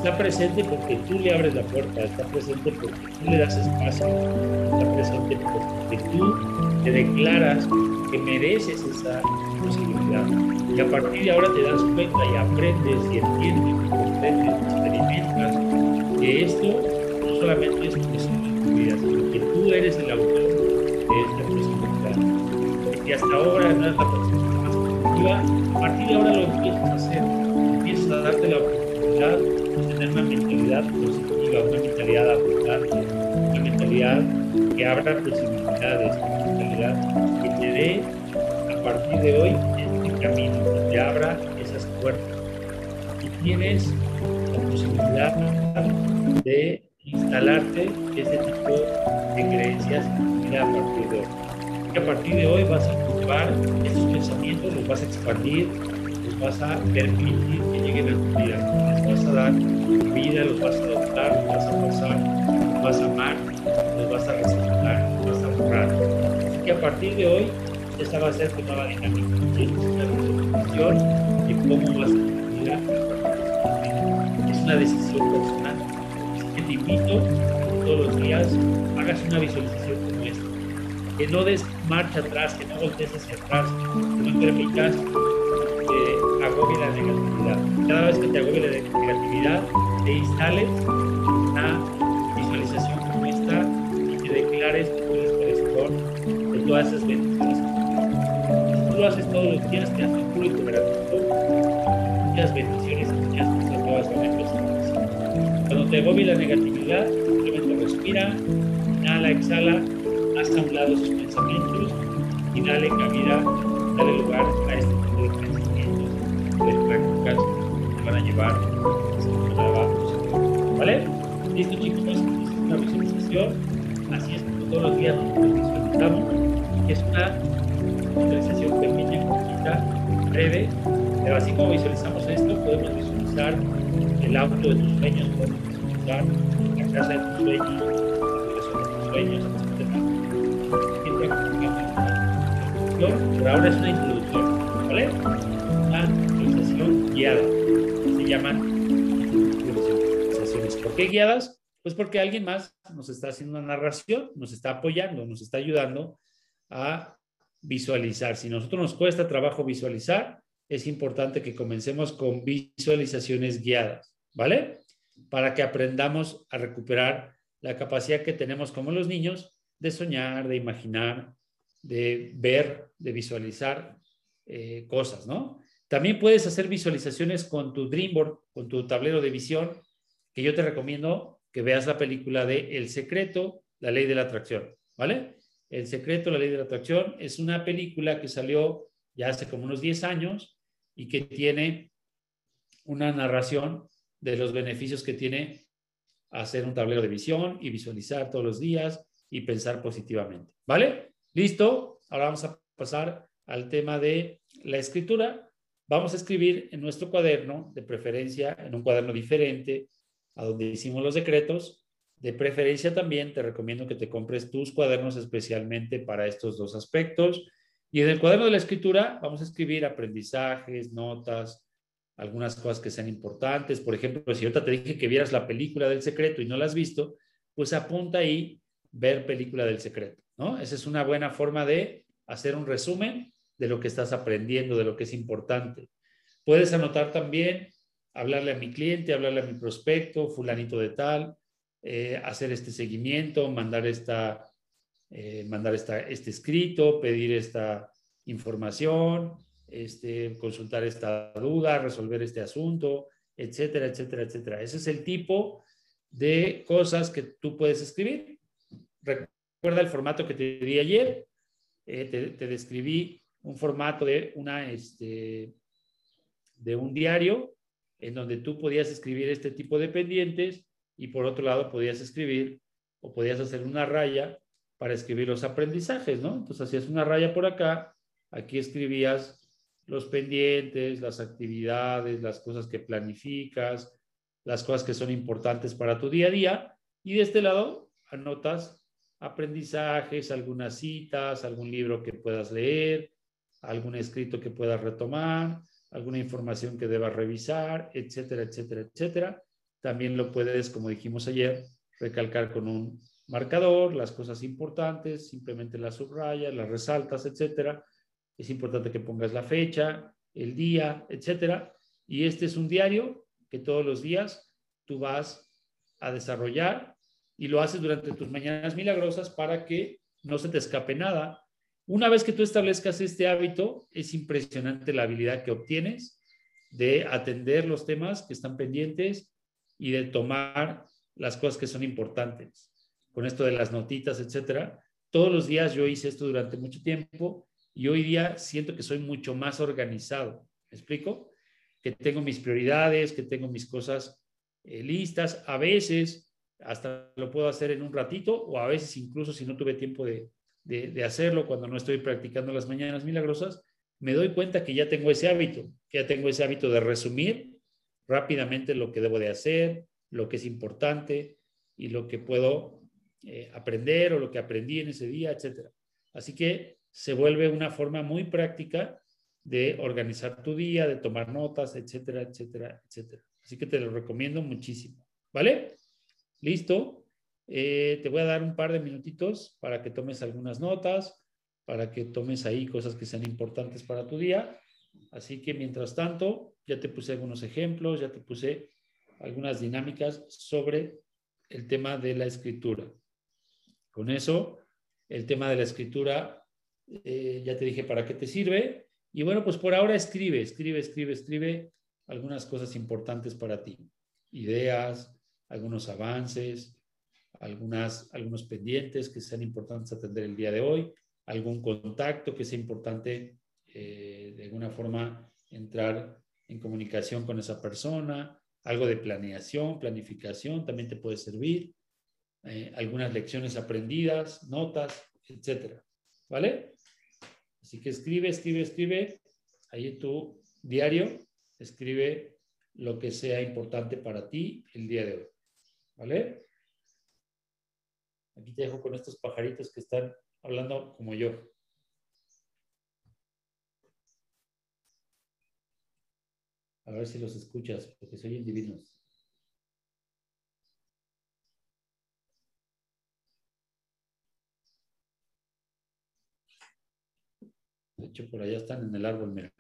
Está presente porque tú le abres la puerta, está presente porque tú le das espacio, está presente porque tú te declaras porque mereces esa posibilidad. Y a partir de ahora te das cuenta y aprendes y entiendes, comprendes, experimentas que esto no solamente es tu posibilidad, sino que tú eres el autor de esta posibilidad. Y hasta ahora no es la percepción más positiva, a partir de ahora lo empiezas a hacer, empiezas a darte la oportunidad de tener una mentalidad positiva, una mentalidad abundante, una mentalidad que abra posibilidades, una mentalidad que te dé a partir de hoy este camino, que te abra esas puertas. Y tienes la posibilidad de instalarte ese tipo de creencias a partir de hoy. Y a partir de hoy vas a cultivar esos pensamientos, los vas a expandir, vas a permitir que lleguen a tu vida, les vas a dar vida, los vas a adoptar, los vas a pasar, los vas a amar, los vas a respetar, los vas a honrar. Así que a partir de hoy, esa va a ser tu nueva dinámica. Una decisión de cómo vas a vivir Es una decisión personal. Así que te invito todos los días hagas una visualización como esta. Que no des marcha atrás, que no voltees hacia atrás, que no permitas agobie la negatividad. Cada vez que te agobie la negatividad, te instales una visualización como esta y te declares que tú eres merecedor de todas esas bendiciones. Si tú lo haces todos los días, te aseguro y te garantizo muchas bendiciones y muchas cosas nuevas Cuando te agobie la negatividad, simplemente respira, inhala, exhala, haz a un lado sus pensamientos y dale cabida, dale lugar a este que te van a llevar a esta nueva ¿Vale? Listo chicos, es una visualización, así es como todos los días nos visualizamos, es una visualización pequeña, cortita, breve, pero así como visualizamos esto, podemos visualizar el auto de tus sueños, podemos visualizar la casa de tus sueños, la de tus sueños, etc. Por ahora es una introducción, ¿vale? Visualización guiada. Se llaman ¿Por qué guiadas? Pues porque alguien más nos está haciendo una narración, nos está apoyando, nos está ayudando a visualizar. Si a nosotros nos cuesta trabajo visualizar, es importante que comencemos con visualizaciones guiadas, ¿vale? Para que aprendamos a recuperar la capacidad que tenemos como los niños de soñar, de imaginar, de ver, de visualizar eh, cosas, ¿no? También puedes hacer visualizaciones con tu Dreamboard, con tu tablero de visión, que yo te recomiendo que veas la película de El Secreto, la ley de la atracción, ¿vale? El Secreto, la ley de la atracción es una película que salió ya hace como unos 10 años y que tiene una narración de los beneficios que tiene hacer un tablero de visión y visualizar todos los días y pensar positivamente, ¿vale? Listo, ahora vamos a pasar al tema de la escritura. Vamos a escribir en nuestro cuaderno, de preferencia en un cuaderno diferente, a donde hicimos los decretos. De preferencia también te recomiendo que te compres tus cuadernos especialmente para estos dos aspectos. Y en el cuaderno de la escritura vamos a escribir aprendizajes, notas, algunas cosas que sean importantes. Por ejemplo, si ahorita te dije que vieras la película del secreto y no la has visto, pues apunta ahí ver película del secreto, ¿no? Esa es una buena forma de hacer un resumen de lo que estás aprendiendo, de lo que es importante. Puedes anotar también hablarle a mi cliente, hablarle a mi prospecto, fulanito de tal, eh, hacer este seguimiento, mandar, esta, eh, mandar esta, este escrito, pedir esta información, este, consultar esta duda, resolver este asunto, etcétera, etcétera, etcétera. Ese es el tipo de cosas que tú puedes escribir. Recuerda el formato que te di ayer. Eh, te, te, describí un formato de, una, este, de un diario en donde tú podías escribir este tipo de pendientes y por otro lado podías escribir o podías hacer una raya para escribir los aprendizajes, ¿no? Entonces hacías una raya por acá, aquí escribías los pendientes, las actividades, las cosas que planificas, las cosas que son importantes para tu día a día y de este lado anotas aprendizajes, algunas citas, algún libro que puedas leer, algún escrito que puedas retomar, alguna información que debas revisar, etcétera, etcétera, etcétera. También lo puedes, como dijimos ayer, recalcar con un marcador, las cosas importantes, simplemente las subrayas, las resaltas, etcétera, es importante que pongas la fecha, el día, etcétera. Y este es un diario que todos los días tú vas a desarrollar y lo haces durante tus mañanas milagrosas para que no se te escape nada. Una vez que tú establezcas este hábito, es impresionante la habilidad que obtienes de atender los temas que están pendientes y de tomar las cosas que son importantes. Con esto de las notitas, etcétera. Todos los días yo hice esto durante mucho tiempo y hoy día siento que soy mucho más organizado. ¿Me explico? Que tengo mis prioridades, que tengo mis cosas eh, listas. A veces hasta lo puedo hacer en un ratito o a veces incluso si no tuve tiempo de, de, hacerlo cuando no estoy practicando las mañanas milagrosas, me doy cuenta que ya tengo ese hábito, que ya tengo ese hábito de resumir rápidamente lo que debo de hacer, lo que es importante y lo que puedo eh, aprender o lo que aprendí en ese día, etc. Así que se vuelve una forma muy práctica de organizar tu día, de tomar notas, etcétera, etcétera, etcétera. Así que te lo recomiendo muchísimo. ¿Vale? Listo. Eh, te voy a dar un par de minutitos para que tomes algunas notas, para que tomes ahí cosas que sean importantes para tu día. Así que mientras tanto, ya te puse algunos ejemplos, ya te puse algunas dinámicas sobre el tema de la escritura. Con eso, el tema de la escritura, eh, ya te dije para qué te sirve. Y bueno, pues por ahora escribe, escribe, escribe, escribe algunas cosas importantes para ti. Ideas, algunos avances, algunas, algunos pendientes que sean importantes atender el día de hoy, algún contacto que sea importante eh, de alguna forma entrar en comunicación con esa persona, algo de planeación, planificación también te puede servir, eh, algunas lecciones aprendidas, notas, etcétera. ¿Vale? Así que escribe, escribe, escribe. Ahí en tu diario, escribe lo que sea importante para ti el día de hoy. ¿Vale? Aquí te dejo con estos pajaritos que están hablando como yo. A ver si los escuchas, porque soy divinos. De hecho, por allá están en el árbol, mira.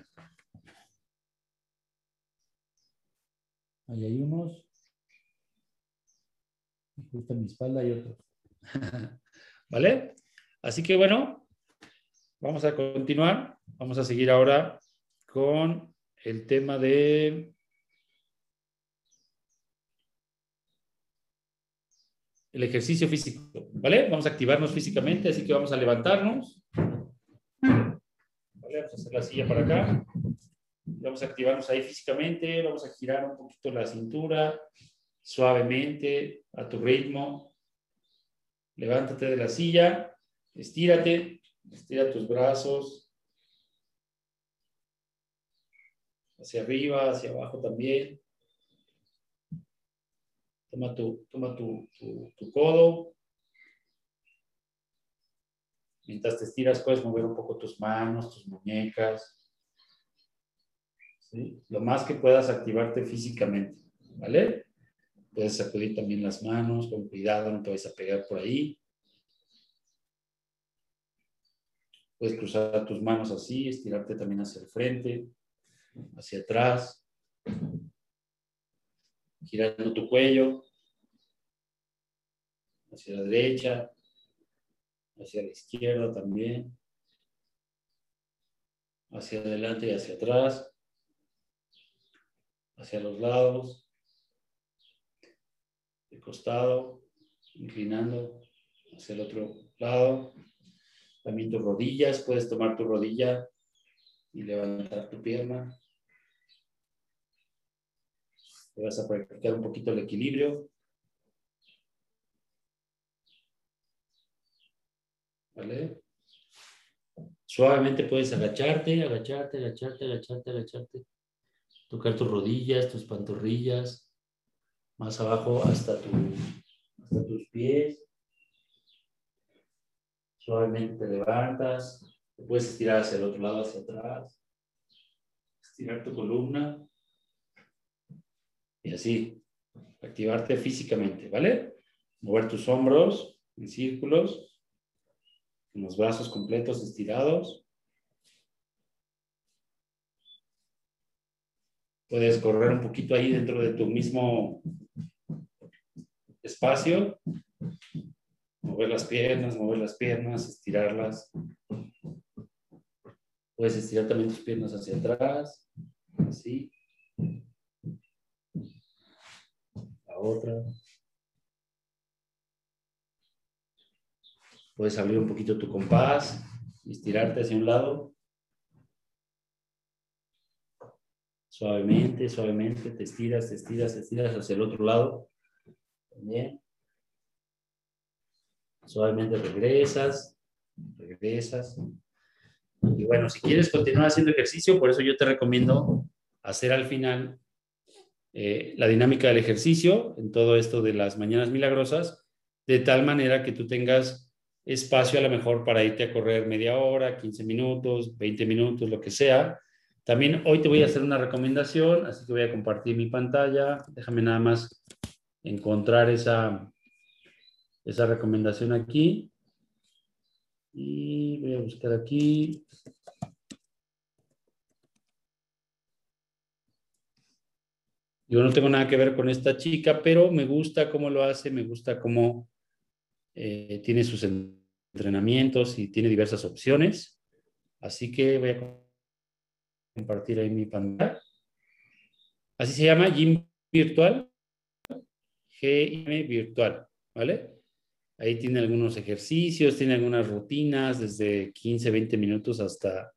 Ahí hay unos. Justo en mi espalda hay otros. ¿Vale? Así que bueno, vamos a continuar. Vamos a seguir ahora con el tema de el ejercicio físico, ¿vale? Vamos a activarnos físicamente, así que vamos a levantarnos. ¿Vale? Vamos a hacer la silla para acá. Vamos a activarnos ahí físicamente, vamos a girar un poquito la cintura suavemente a tu ritmo. Levántate de la silla, estírate, estira tus brazos hacia arriba, hacia abajo también. Toma tu, toma tu, tu, codo. Mientras te estiras, puedes mover un poco tus manos, tus muñecas. Lo más que puedas activarte físicamente, ¿vale? Puedes sacudir también las manos con cuidado, no te vayas a pegar por ahí. Puedes cruzar tus manos así, estirarte también hacia el frente, hacia atrás, girando tu cuello hacia la derecha, hacia la izquierda también, hacia adelante y hacia atrás, hacia los lados costado, inclinando hacia el otro lado. También tus rodillas, puedes tomar tu rodilla y levantar tu pierna. Te vas a practicar un poquito el equilibrio. ¿Vale? Suavemente puedes agacharte, agacharte, agacharte, agacharte, agacharte. Tocar tus rodillas, tus pantorrillas más abajo hasta, hasta tus pies. Suavemente te levantas, te puedes estirar hacia el otro lado, hacia atrás, estirar tu columna y así, activarte físicamente, ¿vale? Mover tus hombros en círculos, con los brazos completos estirados. Puedes correr un poquito ahí dentro de tu mismo espacio. Mover las piernas, mover las piernas, estirarlas. Puedes estirar también tus piernas hacia atrás. Así. La otra. Puedes abrir un poquito tu compás estirarte hacia un lado. Suavemente, suavemente, te estiras, te estiras, te estiras hacia el otro lado. También. Suavemente regresas, regresas. Y bueno, si quieres continuar haciendo ejercicio, por eso yo te recomiendo hacer al final eh, la dinámica del ejercicio en todo esto de las mañanas milagrosas, de tal manera que tú tengas espacio a lo mejor para irte a correr media hora, 15 minutos, 20 minutos, lo que sea. También hoy te voy a hacer una recomendación, así que voy a compartir mi pantalla. Déjame nada más encontrar esa, esa recomendación aquí. Y voy a buscar aquí. Yo no tengo nada que ver con esta chica, pero me gusta cómo lo hace, me gusta cómo eh, tiene sus entrenamientos y tiene diversas opciones. Así que voy a compartir ahí mi pantalla. Así se llama Gym Virtual, GIM Virtual, ¿vale? Ahí tiene algunos ejercicios, tiene algunas rutinas, desde 15, 20 minutos hasta,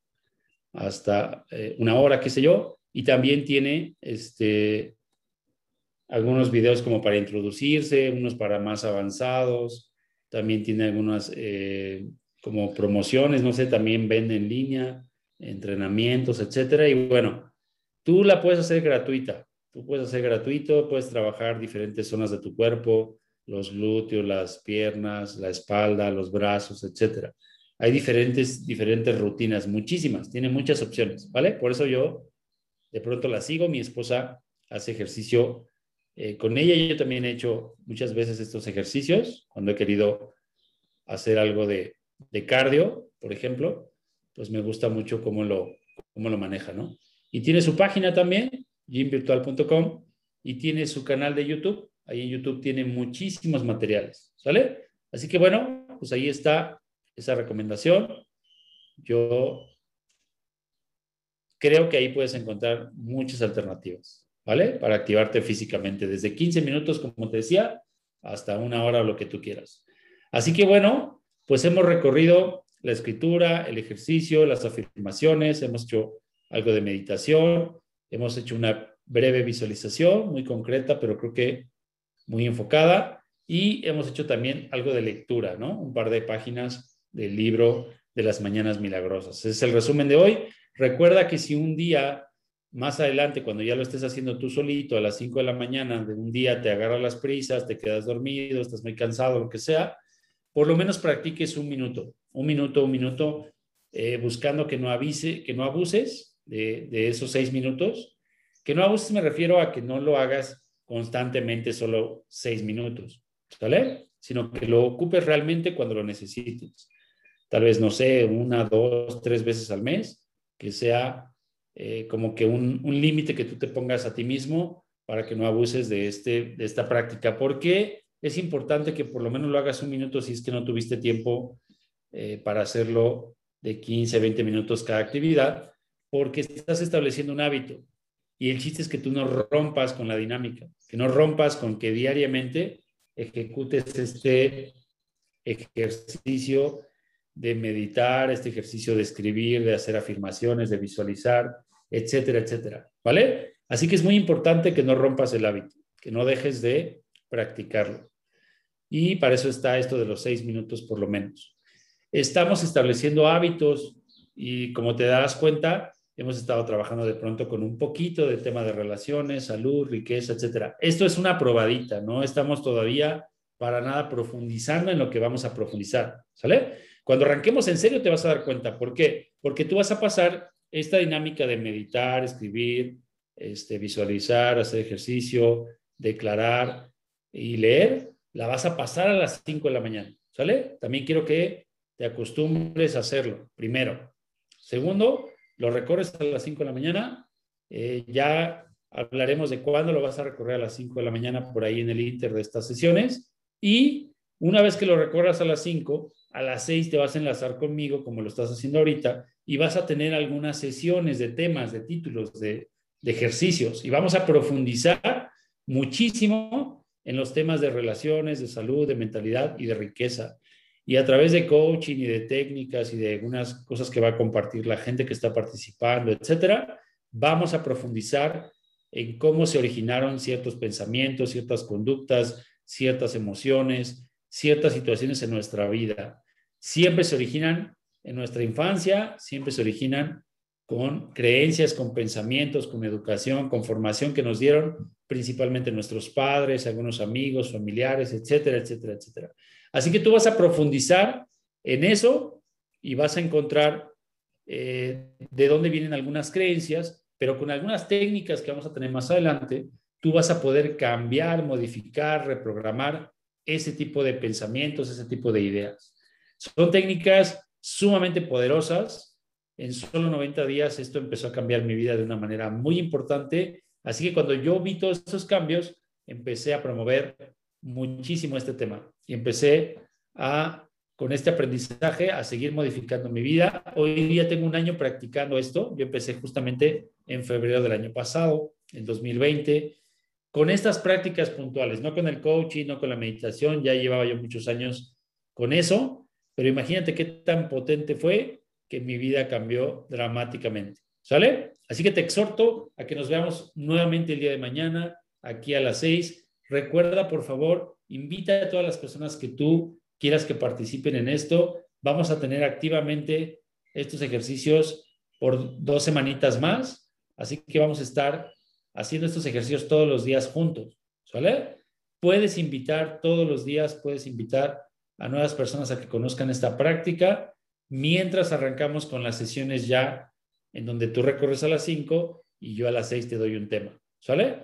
hasta eh, una hora, qué sé yo. Y también tiene este, algunos videos como para introducirse, unos para más avanzados, también tiene algunas eh, como promociones, no sé, también vende en línea, entrenamientos, etcétera. Y bueno, tú la puedes hacer gratuita. Tú puedes hacer gratuito, puedes trabajar diferentes zonas de tu cuerpo, los glúteos, las piernas, la espalda, los brazos, etcétera. Hay diferentes, diferentes rutinas, muchísimas, tiene muchas opciones, ¿vale? Por eso yo de pronto la sigo, mi esposa hace ejercicio eh, con ella yo también he hecho muchas veces estos ejercicios, cuando he querido hacer algo de, cardio, por ejemplo, pues me gusta mucho cómo lo, cómo lo maneja, ¿no? Y tiene su página también, gymvirtual.com, y tiene su canal de YouTube. Ahí en YouTube tiene muchísimos materiales, ¿sale? Así que bueno, pues ahí está esa recomendación. Yo creo que ahí puedes encontrar muchas alternativas. ¿vale? Para activarte físicamente, desde 15 minutos, como te decía, hasta una hora lo que tú quieras. Así que bueno, pues hemos recorrido la escritura, el ejercicio, las afirmaciones, hemos hecho algo de meditación, hemos hecho una breve visualización muy concreta, pero creo que muy enfocada, y hemos hecho también algo de lectura, ¿no? Un par de páginas del libro de las mañanas milagrosas. Ese es el resumen de hoy. Recuerda que si un día más adelante, cuando ya lo estés haciendo tú solito a las 5 de la mañana de un día, te agarras las prisas, te quedas dormido, estás muy cansado, lo que sea, por lo menos practiques un minuto, un minuto, un minuto, eh, buscando que no avise, que no abuses de, esos seis minutos. Que no abuses me refiero a que no lo hagas constantemente solo seis minutos, ¿vale? Sino que lo ocupes realmente cuando lo necesites. Tal vez, no sé, una, dos, tres veces al mes, que sea eh, como que un, límite que tú te pongas a ti mismo para que no abuses de, este, de esta práctica. Porque es importante que por lo menos lo hagas un minuto si es que no tuviste tiempo eh, para hacerlo de 15, 20 minutos cada actividad, porque estás estableciendo un hábito. Y el chiste es que tú no rompas con la dinámica, que no rompas con que diariamente ejecutes este ejercicio de meditar, este ejercicio de escribir, de hacer afirmaciones, de visualizar, etcétera, etcétera. ¿Vale? Así que es muy importante que no rompas el hábito, que no dejes de practicarlo. Y para eso está esto de los seis minutos por lo menos. Estamos estableciendo hábitos y como te das cuenta, hemos estado trabajando de pronto con un poquito de tema de relaciones, salud, riqueza, etcétera. Esto es una probadita, no estamos todavía para nada profundizando en lo que vamos a profundizar, ¿sale? Cuando arranquemos en serio te vas a dar cuenta. ¿Por qué? Porque tú vas a pasar esta dinámica de meditar, escribir, este, visualizar, hacer ejercicio, declarar y leer, la vas a pasar a las 5 de la mañana, ¿sale? También quiero que te acostumbres a hacerlo, primero. Segundo, lo recorres a las 5 de la mañana, eh, ya Hablaremos de cuándo lo vas a recorrer a las 5 de la mañana por ahí en el inter de estas sesiones. Y una vez que lo recorras a las 5, a las 6 te vas a enlazar conmigo, como lo estás haciendo ahorita, y vas a tener algunas sesiones de temas, de títulos, de, de ejercicios. Y vamos a profundizar muchísimo en los temas de relaciones, de salud, de mentalidad y de riqueza. Y a través de coaching y de técnicas y de algunas cosas que va a compartir la gente que está participando, etcétera, vamos a profundizar en cómo se originaron ciertos pensamientos, ciertas conductas, ciertas emociones, ciertas situaciones en nuestra vida. Siempre se originan en nuestra infancia, siempre se originan con creencias, con pensamientos, con educación, con formación que nos dieron principalmente nuestros padres, algunos amigos, familiares, etcétera, etcétera, etcétera. Así que tú vas a profundizar en eso y vas a encontrar eh, de dónde vienen algunas creencias, pero con algunas técnicas que vamos a tener más adelante, tú vas a poder cambiar, modificar, reprogramar ese tipo de pensamientos, ese tipo de ideas. Son técnicas sumamente poderosas en solo 90 días esto empezó a cambiar mi vida de una manera muy importante. Así que cuando yo vi todos estos cambios, empecé a promover muchísimo este tema y empecé a, con este aprendizaje, a seguir modificando mi vida. Hoy día tengo un año practicando esto. Yo empecé justamente en febrero del año pasado, en 2020, con estas prácticas puntuales, no con el coaching, no con la meditación. Ya llevaba yo muchos años con eso, pero imagínate qué tan potente fue que mi vida cambió dramáticamente. ¿Sale? Así que te exhorto a que nos veamos nuevamente el día de mañana, aquí a las seis. Recuerda, por favor, invita a todas las personas que tú quieras que participen en esto. Vamos a tener activamente estos ejercicios por dos semanitas más. Así que vamos a estar haciendo estos ejercicios todos los días juntos. ¿Sale? Puedes invitar todos los días, puedes invitar a nuevas personas a que conozcan esta práctica mientras arrancamos con las sesiones ya en donde tú recorres a las 5 y yo a las 6 te doy un tema. ¿Sale?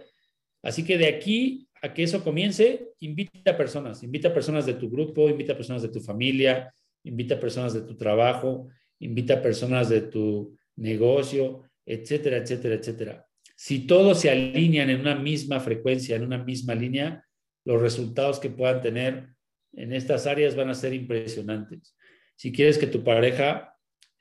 Así que de aquí a que eso comience, invita a personas, invita a personas de tu grupo, invita a personas de tu familia, invita a personas de tu trabajo, invita a personas de tu negocio, etcétera, etcétera, etcétera. Si todos se alinean en una misma frecuencia, en una misma línea, los resultados que puedan tener en estas áreas van a ser impresionantes. Si quieres que tu pareja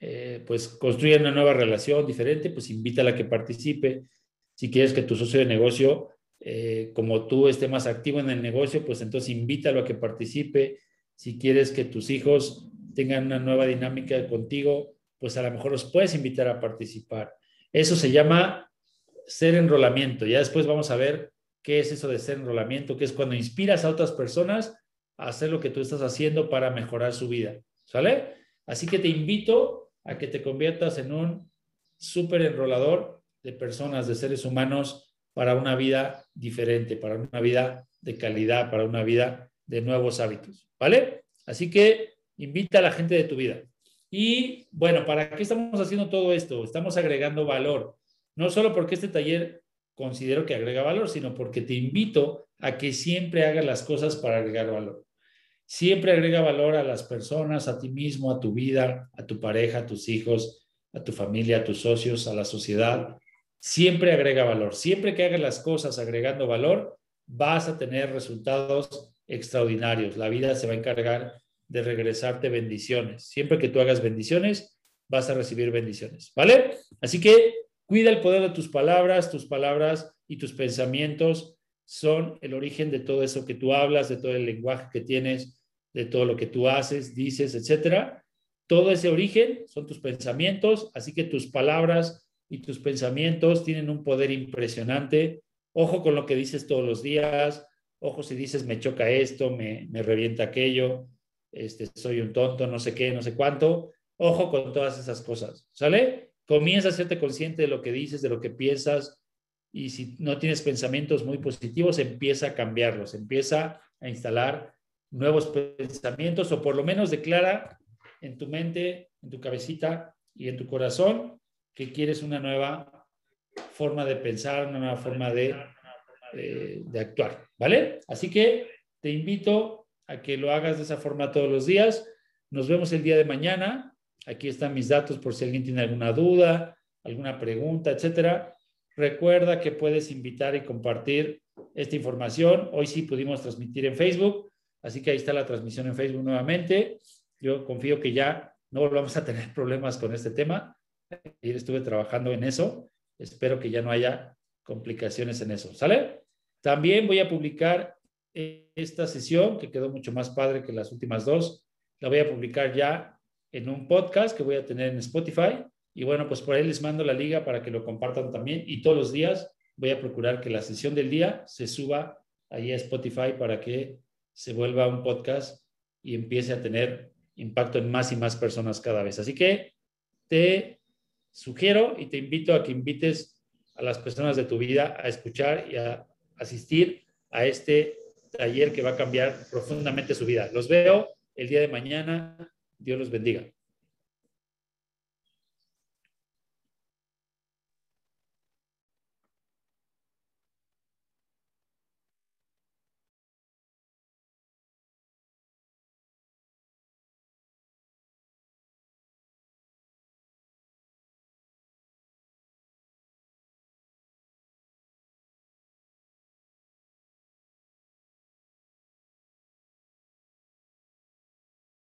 eh, pues construya una nueva relación diferente, pues invítala a que participe. Si quieres que tu socio de negocio, eh, como tú esté más activo en el negocio, pues entonces invítalo a que participe. Si quieres que tus hijos tengan una nueva dinámica contigo, pues a lo mejor los puedes invitar a participar. Eso se llama ser enrolamiento. Ya después vamos a ver qué es eso de ser enrolamiento, que es cuando inspiras a otras personas a hacer lo que tú estás haciendo para mejorar su vida. ¿Sale? Así que te invito a que te conviertas en un súper enrolador de personas, de seres humanos para una vida diferente, para una vida de calidad, para una vida de nuevos hábitos. ¿Vale? Así que invita a la gente de tu vida. Y bueno, ¿para qué estamos haciendo todo esto? Estamos agregando valor. No solo porque este taller considero que agrega valor, sino porque te invito a que siempre hagas las cosas para agregar valor. Siempre agrega valor a las personas, a ti mismo, a tu vida, a tu pareja, a tus hijos, a tu familia, a tus socios, a la sociedad. Siempre agrega valor. Siempre que hagas las cosas agregando valor, vas a tener resultados extraordinarios. La vida se va a encargar de regresarte bendiciones. Siempre que tú hagas bendiciones, vas a recibir bendiciones. ¿Vale? Así que cuida el poder de tus palabras, tus palabras y tus pensamientos son el origen de todo eso que tú hablas, de todo el lenguaje que tienes, de todo lo que tú haces, dices, etcétera. Todo ese origen son tus pensamientos, así que tus palabras y tus pensamientos tienen un poder impresionante. Ojo con lo que dices todos los días, ojo si dices me choca esto, me, me revienta aquello, este, soy un tonto, no sé qué, no sé cuánto. Ojo con todas esas cosas, ¿sale? Comienza a hacerte consciente de lo que dices, de lo que piensas, y si no tienes pensamientos muy positivos, empieza a cambiarlos, empieza a instalar nuevos pensamientos o por lo menos declara en tu mente, en tu cabecita y en tu corazón que quieres una nueva forma de pensar, una nueva forma de, de, actuar, ¿vale? Así que te invito a que lo hagas de esa forma todos los días. Nos vemos el día de mañana. Aquí están mis datos por si alguien tiene alguna duda, alguna pregunta, etcétera. Recuerda que puedes invitar y compartir esta información. Hoy sí pudimos transmitir en Facebook, así que ahí está la transmisión en Facebook nuevamente. Yo confío que ya no volvamos a tener problemas con este tema. Ayer estuve trabajando en eso. Espero que ya no haya complicaciones en eso. ¿Sale? También voy a publicar esta sesión, que quedó mucho más padre que las últimas dos. La voy a publicar ya en un podcast que voy a tener en Spotify. Y bueno, pues por ahí les mando la liga para que lo compartan también. Y todos los días voy a procurar que la sesión del día se suba ahí a Spotify para que se vuelva un podcast y empiece a tener impacto en más y más personas cada vez. Así que te sugiero y te invito a que invites a las personas de tu vida a escuchar y a asistir a este taller que va a cambiar profundamente su vida. Los veo el día de mañana. Dios los bendiga.